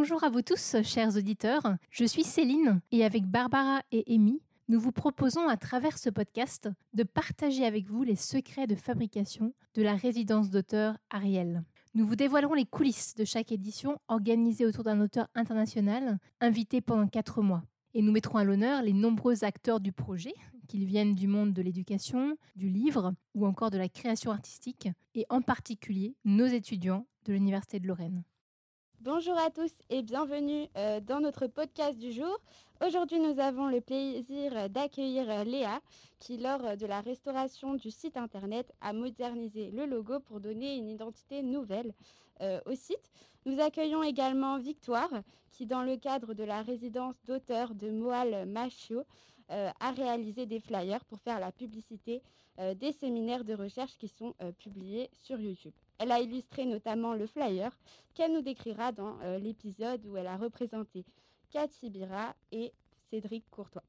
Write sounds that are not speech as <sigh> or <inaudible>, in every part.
Bonjour à vous tous, chers auditeurs. Je suis Céline et avec Barbara et Amy, nous vous proposons à travers ce podcast de partager avec vous les secrets de fabrication de la résidence d'auteur Ariel. Nous vous dévoilerons les coulisses de chaque édition organisée autour d'un auteur international invité pendant quatre mois. Et nous mettrons à l'honneur les nombreux acteurs du projet, qu'ils viennent du monde de l'éducation, du livre ou encore de la création artistique, et en particulier nos étudiants de l'Université de Lorraine. Bonjour à tous et bienvenue euh, dans notre podcast du jour. Aujourd'hui, nous avons le plaisir d'accueillir Léa qui, lors de la restauration du site internet, a modernisé le logo pour donner une identité nouvelle euh, au site. Nous accueillons également Victoire qui, dans le cadre de la résidence d'auteur de Moal Machio, euh, a réalisé des flyers pour faire la publicité des séminaires de recherche qui sont publiés sur YouTube. Elle a illustré notamment le flyer qu'elle nous décrira dans euh, l'épisode où elle a représenté Cathy Bira et Cédric Courtois.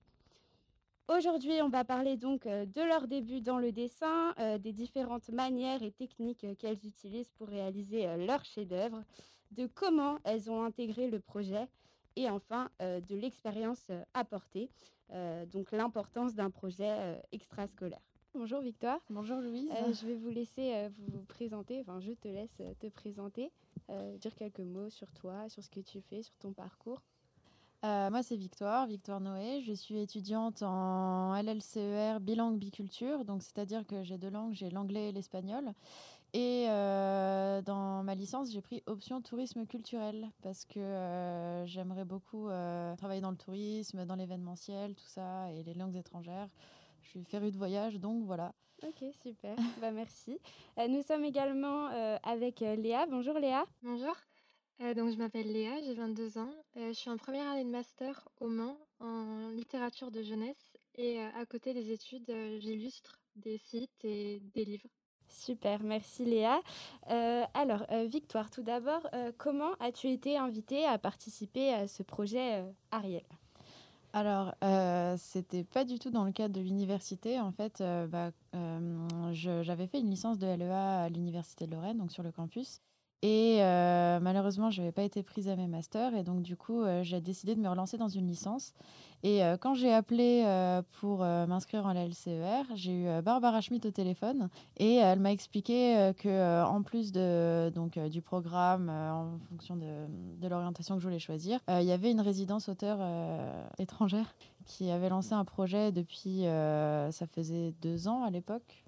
Aujourd'hui, on va parler donc euh, de leur début dans le dessin, euh, des différentes manières et techniques qu'elles utilisent pour réaliser leur chef-d'œuvre, de comment elles ont intégré le projet et enfin de l'expérience apportée, donc l'importance d'un projet extrascolaire. Bonjour Victoire. Bonjour Louise. Euh, je vais vous laisser euh, vous présenter, enfin je te laisse euh, te présenter, dire quelques mots sur toi, sur ce que tu fais, sur ton parcours. moi c'est Victoire, Victoire Noé. Je suis étudiante en LLCER bilangue biculture, donc c'est-à-dire que j'ai deux langues, j'ai l'anglais et l'espagnol. Et dans ma licence, j'ai pris option tourisme culturel parce que j'aimerais beaucoup travailler dans le tourisme, dans l'événementiel, tout ça, et les langues étrangères. Je suis férue de voyage, donc voilà. Ok, super. bah, merci. Euh, nous sommes également euh, avec euh, Léa. Bonjour Léa. Bonjour. donc je m'appelle Léa, j'ai 22 ans. je suis en première année de master au Mans en littérature de jeunesse et à côté des études, j'illustre des sites et des livres. Super, merci Léa. alors, Victoire, tout d'abord, comment as-tu été invitée à participer à ce projet Ariel? Alors, euh, c'était pas du tout dans le cadre de l'université. En fait, euh, bah, euh, j'avais fait une licence de LEA à l'université de Lorraine, donc sur le campus. Et euh, malheureusement, je n'avais pas été prise à mes masters. Et donc, du coup, j'ai décidé de me relancer dans une licence. Et quand j'ai appelé pour m'inscrire en LCER, j'ai eu Barbara Schmidt au téléphone. Et elle m'a expliqué que en plus de, donc, du programme, en fonction de l'orientation que je voulais choisir, il y avait une résidence auteur étrangère qui avait lancé un projet depuis, ça faisait deux ans à l'époque,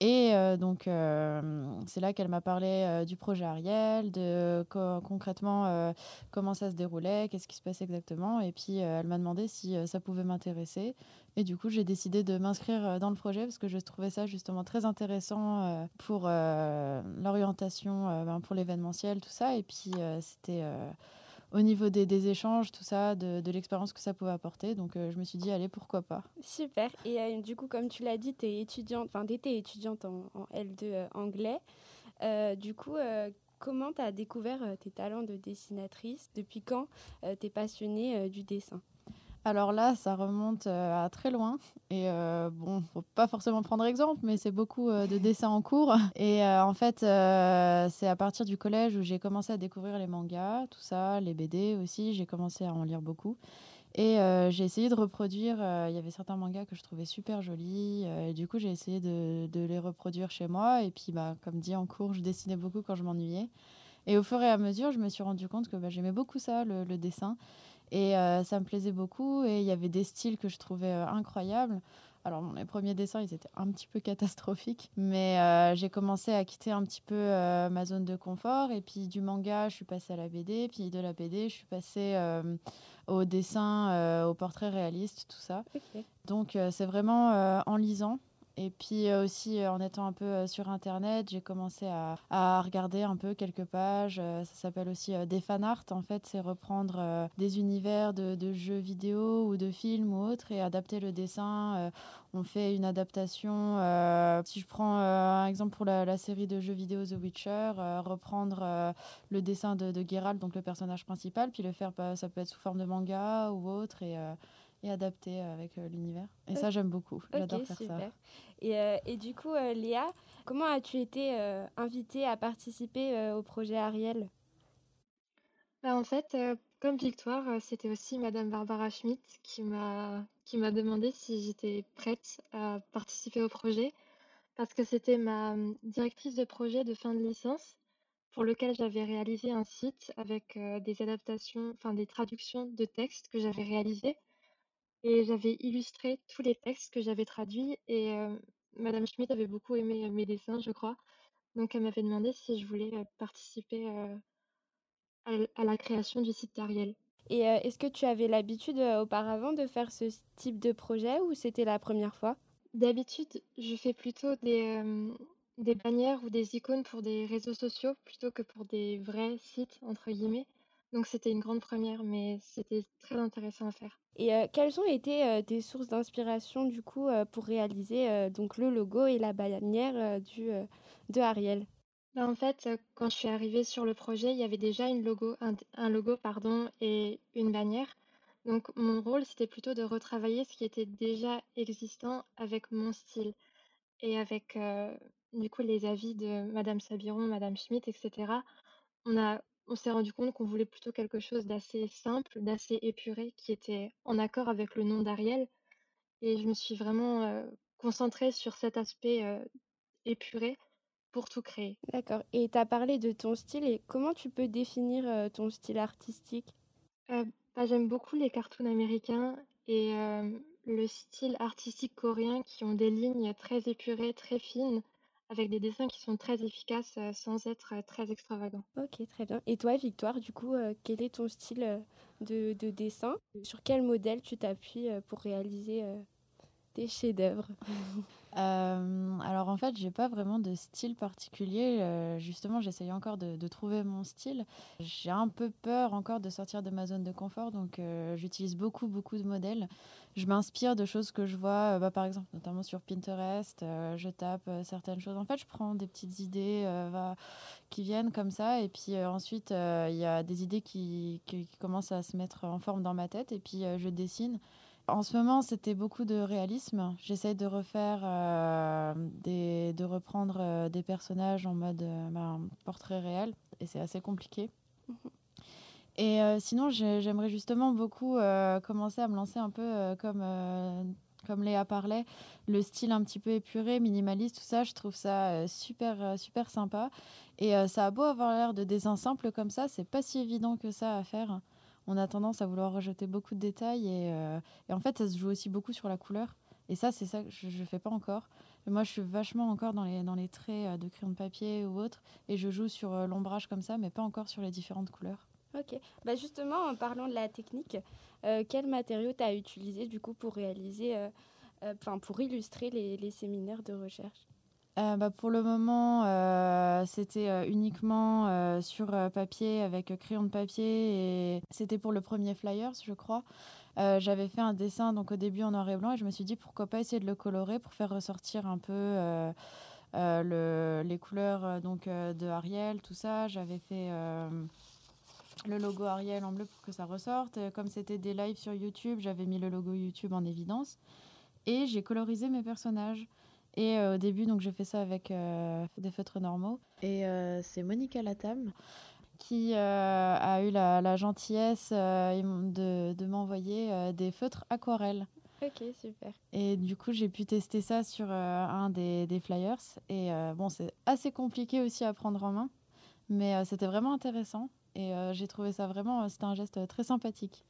et euh, donc, euh, c'est là qu'elle m'a parlé euh, du projet Ariel, de concrètement comment ça se déroulait, qu'est-ce qui se passait exactement. Et puis, elle m'a demandé si ça pouvait m'intéresser. Et du coup, j'ai décidé de m'inscrire dans le projet parce que je trouvais ça justement très intéressant pour l'orientation, ben, pour l'événementiel, tout ça. Et puis, c'était au niveau des, échanges, tout ça, de, l'expérience que ça pouvait apporter. Donc euh, je me suis dit, allez, pourquoi pas. Super. Et euh, du coup, comme tu l'as dit, tu es étudiante, enfin, étais étudiante en, L2 euh, anglais. du coup, comment tu as découvert tes talents de dessinatrice? Depuis quand tu es passionnée du dessin? Alors là, ça remonte euh, à très loin. Et euh, bon, faut pas forcément prendre exemple, mais c'est beaucoup euh, de dessins en cours. Et en fait, c'est à partir du collège où j'ai commencé à découvrir les mangas, tout ça, les BD aussi. J'ai commencé à en lire beaucoup. Et j'ai essayé de reproduire. Il y avait certains mangas que je trouvais super jolis. et du coup, j'ai essayé de, les reproduire chez moi. Et puis, bah, comme dit en cours, je dessinais beaucoup quand je m'ennuyais. Et au fur et à mesure, je me suis rendu compte que bah, j'aimais beaucoup ça, le, le dessin. Et euh, ça me plaisait beaucoup. Et il y avait des styles que je trouvais euh, incroyables. Alors, mes premiers dessins, ils étaient un petit peu catastrophiques, mais euh, j'ai commencé à quitter un petit peu ma zone de confort. Et puis, du manga, je suis passée à la BD. Puis, de la BD, je suis passée au dessin, au portrait réaliste, tout ça. Donc, c'est vraiment en lisant et puis euh, aussi, euh, en étant un peu euh, sur Internet, j'ai commencé à, regarder un peu quelques pages. ça s'appelle aussi des fan art. En fait, c'est reprendre des univers de, jeux vidéo ou de films ou autres et adapter le dessin. on fait une adaptation. si je prends un exemple pour la, série de jeux vidéo The Witcher, reprendre le dessin de, de Geralt, donc le personnage principal, puis le faire, bah, ça peut être sous forme de manga ou autre. Et et adapté avec euh, l'univers. Et ça, j'aime beaucoup. J'adore faire ça. Et, euh, et, du coup, euh, Léa, comment as-tu été invitée à participer au projet Ariel? Bah, en fait, comme Victoire, c'était aussi madame Barbara Schmitt qui m'a qui m'a demandé si j'étais prête à participer au projet. Parce que c'était ma, mmh, directrice de projet de fin de licence, pour lequel j'avais réalisé un site avec, des adaptations, enfin des traductions de textes que j'avais réalisés et j'avais illustré tous les textes que j'avais traduits et hem, madame Schmitt avait beaucoup aimé, heu, mes dessins, je crois. Donc elle m'avait demandé si je voulais, heu, participer, heu, à la création du site d'Ariel. Et est-ce que tu avais l'habitude, auparavant de faire ce type de projet ou c'était la première fois? D'habitude, je fais plutôt des, des bannières ou des icônes pour des réseaux sociaux plutôt que pour des «vrais sites» entre guillemets. Donc c'était une grande première, mais c'était très intéressant à faire. Et quelles ont été, heu, tes sources d'inspiration du coup, pour réaliser, donc le logo et la bannière, du, de Ariel? Bah, en fait, quand je suis arrivée sur le projet, il y avait déjà une logo un logo pardon et une bannière. Donc mon rôle, c'était plutôt de retravailler ce qui était déjà existant avec mon style et avec, du coup les avis de madame Sabiron, madame Schmitt et cetera. On a on s'est rendu compte qu'on voulait plutôt quelque chose d'assez simple, d'assez épuré, qui était en accord avec le nom d'Ariel et je me suis vraiment, heu, concentrée sur cet aspect, heu, épuré pour tout créer. D'accord et tu as parlé de ton style et comment tu peux définir, heu, ton style artistique? Bah, j'aime beaucoup les cartoons américains et le style artistique coréen qui ont des lignes très épurées, très fines, avec des dessins qui sont très efficaces, heu, sans être, heu, très extravagants. OK, très bien et toi, Victoire, du coup, heu, quel est ton style, de de dessin? Sur quel modèle tu t'appuies, pour réaliser, tes chefs-d'œuvre? Hem, <laughs> alors en fait, j'ai pas vraiment de style particulier, heu, justement, j'essaye encore de de trouver mon style. J'ai un peu peur encore de sortir de ma zone de confort, donc heu, j'utilise beaucoup, beaucoup de modèles. Je m'inspire de choses que je vois, bah, par exemple, notamment sur Pinterest, je tape, certaines choses. En fait, je prends des petites idées, va qui viennent comme ça et puis, ensuite, il y a des idées qui qui qui commencent à se mettre en forme dans ma tête et puis, je dessine. En ce moment, c'était beaucoup de réalisme. J'essaye de refaire, des de reprendre, heu, des personnages en mode, heu, ben, portrait réel et c'est assez compliqué. Mmh Et sinon, j'ai j'aimerais justement beaucoup, commencer à me lancer un peu, comme, comme Léa parlait, le style un petit peu épuré, minimaliste, tout ça, je trouve ça, super, super sympa et ça a beau avoir l'air de dessins simples comme ça, c'est pas si évident que ça à faire. On a tendance à vouloir rajouter beaucoup de détails et heu et en fait, ça se joue aussi beaucoup sur la couleur et ça, c'est ça que je je fais pas encore. Moi, je suis vachement encore dans les dans les traits, heu, de crayon de papier ou autre et je joue sur, heu, l'ombrage comme ça, mais pas encore sur les différentes couleurs. OK. Bah, justement, en parlant de la technique, heu, quels matériaux tu as utilisés, du coup, pour réaliser, enfin, pour illustrer les les séminaires de recherche? Heu, bah, pour le moment, heu, c'était, heu, uniquement, sur, papier avec, crayon de papier et c'était pour le premier flyers, je crois. J'avais fait un dessin donc au début en noir et blanc et je me suis dit: «Pourquoi pas essayer de le colorer pour faire ressortir un peu, les couleurs, donc de Ariel», tout ça. J'avais fait, le logo Ariel en bleu pour que ça ressorte. Comme c'était des lives sur YouTube, j'avais mis le logo YouTube en évidence et j'ai colorisé mes personnages. Et heu, au début, donc j'ai fait ça avec, heu, des feutres normaux. Et heu, c'est Monica Latam qui, a eu la la gentillesse, de de m'envoyer, des feutres aquarelles. OK, super. et du coup, j'ai pu tester ça sur, un des des flyers. Et bon, c'est assez compliqué aussi à prendre en main, mais c'était vraiment intéressant. Et j'ai trouvé ça vraiment, c'était un geste, très sympathique.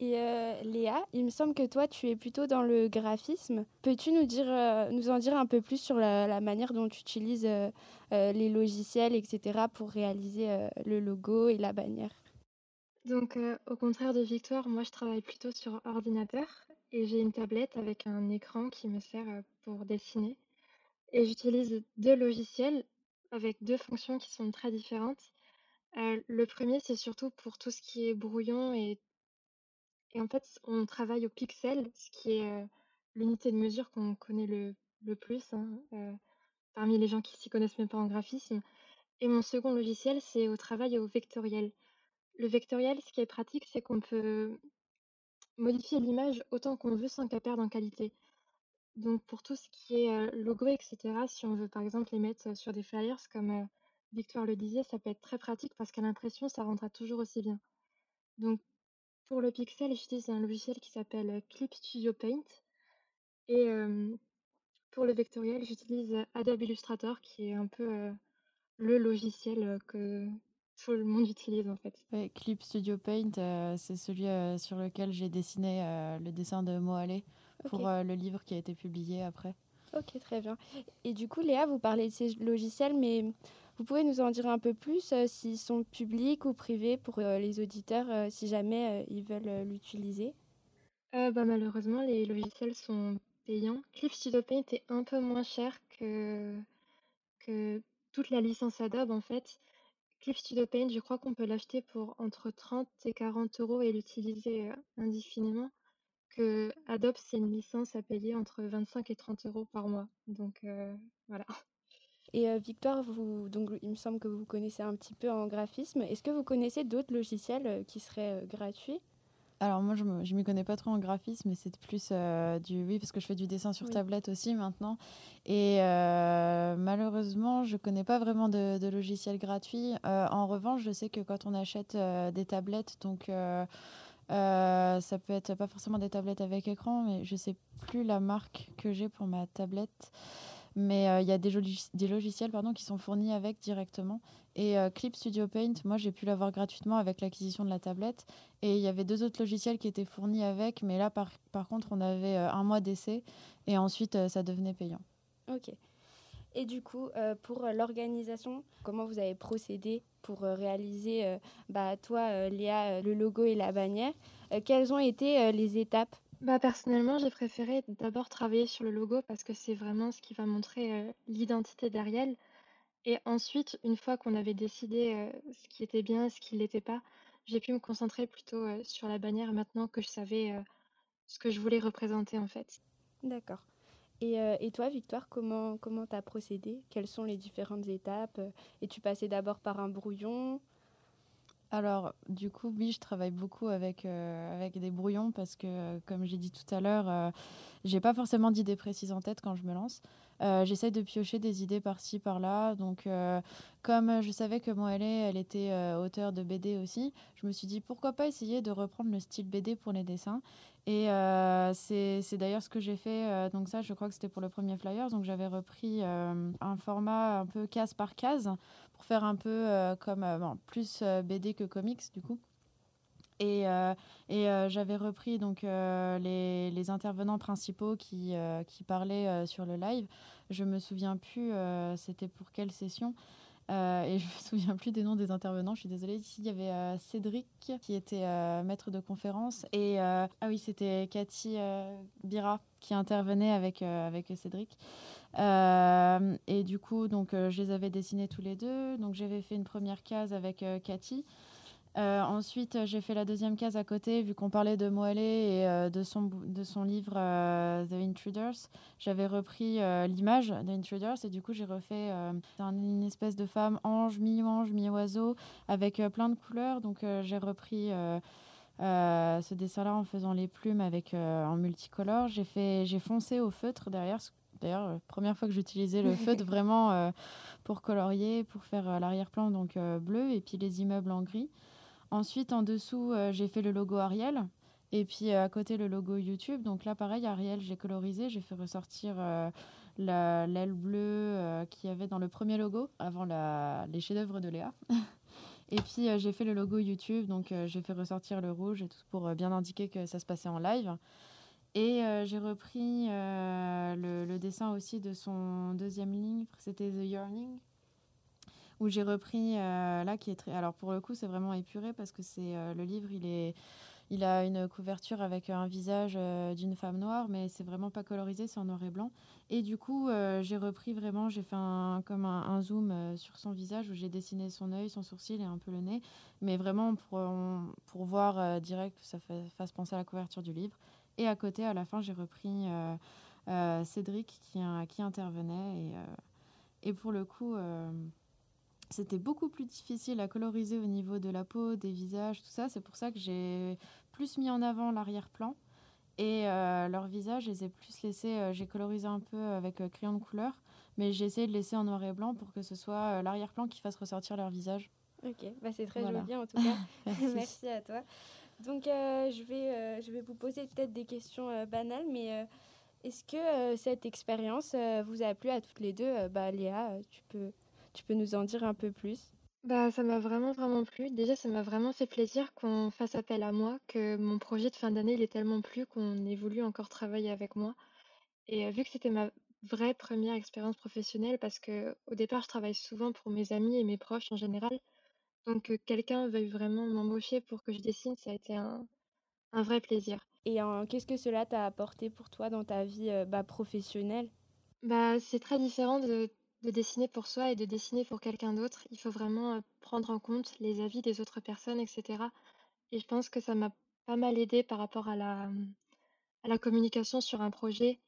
Et heu, Léa, il me semble que toi, tu es plutôt dans le graphisme. Peux-tu nous heu, nous en dire un peu plus sur la manière dont tu utilises, heu, les logiciels et cetera pour réaliser, le logo et la bannière? Donc au contraire de Victoire, moi je travaille plutôt sur ordinateur et j'ai une tablette avec un écran qui me sert, pour dessiner et j'utilise 2 logiciels avec 2 fonctions qui sont très différentes. Le premier c'est surtout pour tout ce qui est brouillon et Et en fait, on travaille au pixel, ce qui est, l'unité de mesure qu'on connaît le plus, hein, parmi les gens qui s'y connaissent même pas en graphisme. Et mon second logiciel, c'est au travail au vectoriel. Le vectoriel, ce qui est pratique, c'est qu'on peut modifier l'image autant qu'on veut sans qu'elle perde en qualité. Donc pour tout ce qui est, logo et cetera, si on veut par exemple les mettre, sur des flyers comme, Victoire le disait, ça peut être très pratique parce qu'à l'impression, ça rendra toujours aussi bien. Donc, pour le pixel, j'utilise un logiciel qui s'appelle Clip Studio Paint. Et pour le vectoriel, j'utilise Adobe Illustrator, qui est un peu le logiciel que tout le monde utilise en fait. Clip Studio Paint, c'est celui sur lequel j'ai dessiné le dessin de Moale pour le livre qui a été publié après. Ok, très bien. Et du coup, Léa, vous parlez de ces logiciels, mais vous pouvez nous en dire un peu plus s'ils sont publics ou privés pour les auditeurs si jamais ils veulent l'utiliser? Bah, Malheureusement, les logiciels sont payants. Clip Studio Paint est un peu moins cher que, que toute la licence Adobe en fait. Clip Studio Paint, je crois qu'on peut l'acheter pour entre 30 et 40 euros et l'utiliser indéfiniment. Que Adobe, c'est une licence à payer entre 25 et 30 euros par mois. Donc voilà. Et Victoire, vous, donc, il me semble que vous connaissez un petit peu en graphisme. Est-ce que vous connaissez d'autres logiciels qui seraient gratuits? Alors moi, je ne m'y connais pas trop en graphisme, mais c'est plus euh, du... Oui, parce que je fais du dessin sur tablette aussi maintenant. Et euh, malheureusement, je ne connais pas vraiment de, de logiciels gratuits. Euh, en revanche, je sais que quand on achète des tablettes, donc ça peut être pas forcément des tablettes avec écran, mais je ne sais plus la marque que j'ai pour ma tablette. Mais il y a des, des logiciels pardon, qui sont fournis avec directement. Et euh, Clip Studio Paint, moi j'ai pu l'avoir gratuitement avec l'acquisition de la tablette. Et il y avait deux autres logiciels qui étaient fournis avec, mais là par, par contre on avait euh, un mois d'essai et ensuite euh, ça devenait payant. Ok. Et du coup, pour l'organisation, comment vous avez procédé pour réaliser, bah, toi Léa, le logo et la bannière? Quelles ont été les étapes? Bah, personnellement, j'ai préféré d'abord travailler sur le logo parce que c'est vraiment ce qui va montrer l'identité d'Ariel. Et ensuite, une fois qu'on avait décidé, ce qui était bien, ce qui l'était pas, j'ai pu me concentrer plutôt, sur la bannière maintenant que je savais, ce que je voulais représenter, en fait. D'accord. Et et toi, Victoire, comment comment tu as procédé? Quelles sont les différentes étapes? et tu passais d'abord par un brouillon? Alors, du coup, oui, je travaille beaucoup avec, avec des brouillons parce que, comme j'ai dit tout à l'heure, j'ai pas forcément d'idées précises en tête quand je me lance. Euh, j'essaye de piocher des idées par-ci, par-là. Donc, euh, comme je savais que Moelle, elle était euh, auteure de BD aussi, je me suis dit pourquoi pas essayer de reprendre le style BD pour les dessins. Et c'est d'ailleurs ce que j'ai fait. donc ça, je crois que c'était pour le premier flyer. Donc j'avais repris un format un peu case par case pour faire un peu comme plus BD que comics du coup. Et, euh, et euh, j'avais repris donc euh, les, les, intervenants principaux qui, qui parlaient sur le live. Je me souviens plus, c'était pour quelle session. Et je me souviens plus des noms des intervenants. Je suis désolée. Ici, il y avait Cédric qui était maître de conférence et ah oui, c'était Cathy Bira qui intervenait avec avec Cédric. et du coup, donc je les avais dessinés tous les deux. Donc j'avais fait une première case avec Cathy. Euh, ensuite, j'ai fait la deuxième case à côté, vu qu'on parlait de Moelle et euh, de, son, de son livre euh, The Intruders. J'avais repris l'image The Intruders et du coup, j'ai refait une espèce de femme ange, mi-ange, mi-oiseau, avec plein de couleurs. Donc, j'ai repris ce dessin-là en faisant les plumes avec, en multicolore. J'ai, fait, j'ai foncé au feutre derrière. D'ailleurs, première fois que j'utilisais le feutre <laughs> vraiment pour colorier, pour faire l'arrière-plan donc bleu et puis les immeubles en gris. Ensuite, en dessous, euh, j'ai fait le logo Ariel. Et puis euh, à côté, le logo YouTube. Donc là, pareil, Ariel, j'ai colorisé. J'ai fait ressortir euh, l'aile bleue qu'il y avait dans le premier logo, avant les chefs-d'œuvre de Léa. <laughs> et puis j'ai fait le logo YouTube. Donc j'ai fait ressortir le rouge pour bien indiquer que ça se passait en live. Et j'ai repris le, le, dessin aussi de son deuxième livre, c'était The Yearning, où j'ai repris euh, là qui est très alors pour le coup c'est vraiment épuré parce que c'est euh, le livre il est il a une couverture avec un visage euh, d'une femme noire mais c'est vraiment pas colorisé c'est en noir et blanc. Et du coup j'ai repris vraiment j'ai fait un, comme un, zoom sur son visage où j'ai dessiné son œil son sourcil et un peu le nez. Mais vraiment pour pour voir direct que ça fasse penser à la couverture du livre. Et à côté à la fin j'ai repris Cédric qui qui intervenait et et pour le coup c'était beaucoup plus difficile à coloriser au niveau de la peau, des visages, tout ça. C'est pour ça que j'ai plus mis en avant l'arrière-plan. Et euh, leur visage, je les ai plus laissés, euh, j'ai colorisé un peu avec euh, crayon de couleur. mais j'ai essayé de laisser en noir et blanc pour que ce soit l'arrière-plan qui fasse ressortir leur visage. Ok, bah c'est très joli en tout cas. <laughs> <laughs> Merci. à toi. Donc je, vais, je vais vous poser peut-être des questions banales, mais est-ce que cette expérience vous a plu à toutes les deux bah, Léa, tu peux, tu peux nous en dire un peu plus? Bah, ça m'a vraiment, vraiment plu. Déjà, ça m'a vraiment fait plaisir qu'on fasse appel à moi, que mon projet de fin d'année, il est tellement plu qu'on ait voulu encore travailler avec moi. Et vu que c'était ma vraie première expérience professionnelle, parce que au départ, je travaille souvent pour mes amis et mes proches en général. Donc, que quelqu'un veuille vraiment m'embaucher pour que je dessine, ça a été un, un vrai plaisir. Et qu'est-ce que cela t'a apporté pour toi dans ta vie bah, professionnelle? Bah, c'est très différent de de dessiner pour soi et de dessiner pour quelqu'un d'autre. Il faut vraiment prendre en compte les avis des autres personnes, etc. Et je pense que ça m'a pas mal aidé par rapport à la, à la communication sur un projet,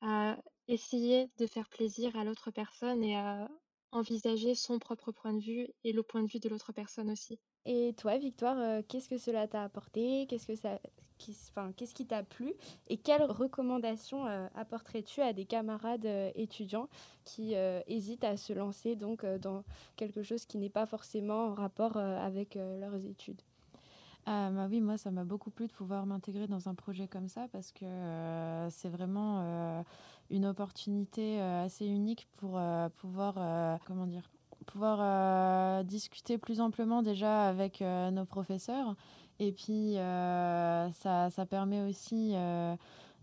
à essayer de faire plaisir à l'autre personne et à envisager son propre point de vue et le point de vue de l'autre personne aussi. Et toi, Victoire, qu'est-ce que cela t'a apporté? Qu'est-ce que ça, qu'est-ce qui t'a plu? Et quelles recommandations apporterais-tu à des camarades étudiants qui hésitent à se lancer donc dans quelque chose qui n'est pas forcément en rapport avec leurs études? Ah, bah oui, moi, ça m'a beaucoup plu de pouvoir m'intégrer dans un projet comme ça parce que c'est vraiment une opportunité assez unique pour pouvoir, comment dire, pouvoir euh, discuter plus amplement déjà avec euh, nos professeurs. Et puis, euh, ça, ça, permet aussi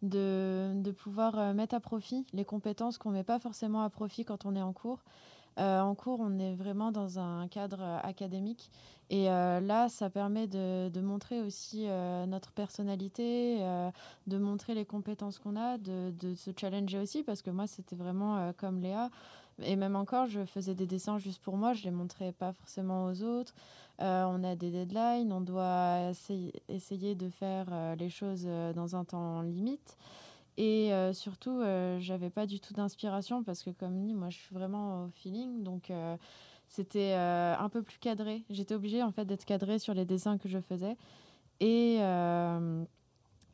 de, de, pouvoir mettre à profit les compétences qu'on ne met pas forcément à profit quand on est en cours. en cours, on est vraiment dans un cadre académique. Et là, ça permet de, de montrer aussi notre personnalité, de montrer les compétences qu'on a, de, de, se challenger aussi, parce que moi, c'était vraiment comme Léa. Et même encore, je faisais des dessins juste pour moi, je les montrais pas forcément aux autres. Euh, on a des deadlines, on doit essayer, de faire euh, les choses euh, dans un temps limite. Et surtout, j'avais pas du tout d'inspiration parce que, comme dit, moi, je suis vraiment au feeling. Donc, c'était un peu plus cadré. J'étais obligée, en fait, d'être cadrée sur les dessins que je faisais. Et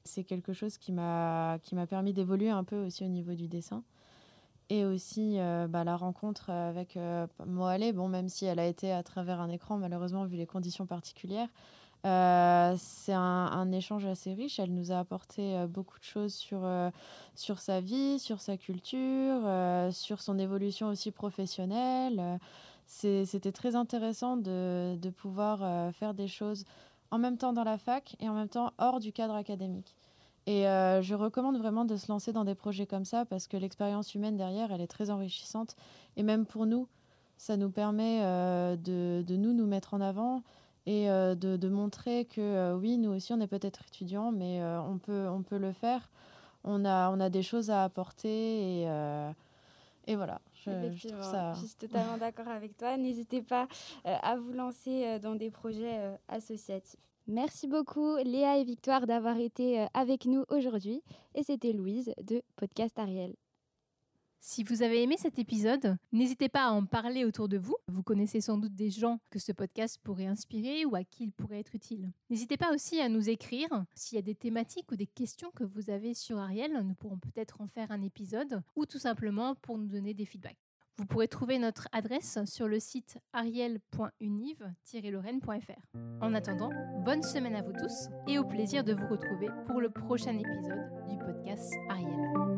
c'est quelque chose qui m'a permis d'évoluer un peu aussi au niveau du dessin et aussi euh, bah, la rencontre avec euh, Moalé, bon, même si elle a été à travers un écran, malheureusement, vu les conditions particulières. Euh, c'est un, un, échange assez riche. Elle nous a apporté beaucoup de choses sur, sur sa vie, sur sa culture, sur son évolution aussi professionnelle. C'était très intéressant de, de pouvoir faire des choses en même temps dans la fac et en même temps hors du cadre académique. Et euh, je recommande vraiment de se lancer dans des projets comme ça parce que l'expérience humaine derrière, elle est très enrichissante. Et même pour nous, ça nous permet euh, de, de, nous, nous mettre en avant et euh, de, de, montrer que oui, nous aussi, on est peut-être étudiants, mais on, peut, on peut le faire. On a, on a des choses à apporter et, et voilà. Je, je, ça... je, suis totalement d'accord avec toi. N'hésitez pas à vous lancer dans des projets associatifs. Merci beaucoup Léa et Victoire d'avoir été euh, avec nous aujourd'hui. Et c'était Louise de Podcast Ariel. Si vous avez aimé cet épisode, n'hésitez pas à en parler autour de vous. Vous connaissez sans doute des gens que ce podcast pourrait inspirer ou à qui il pourrait être utile. N'hésitez pas aussi à nous écrire s'il y a des thématiques ou des questions que vous avez sur Ariel. Nous pourrons peut-être en faire un épisode ou tout simplement pour nous donner des feedbacks. Vous pourrez trouver notre adresse sur le site ariel.univ-lorraine.fr. En attendant, bonne semaine à vous tous et au plaisir de vous retrouver pour le prochain épisode du podcast Ariel.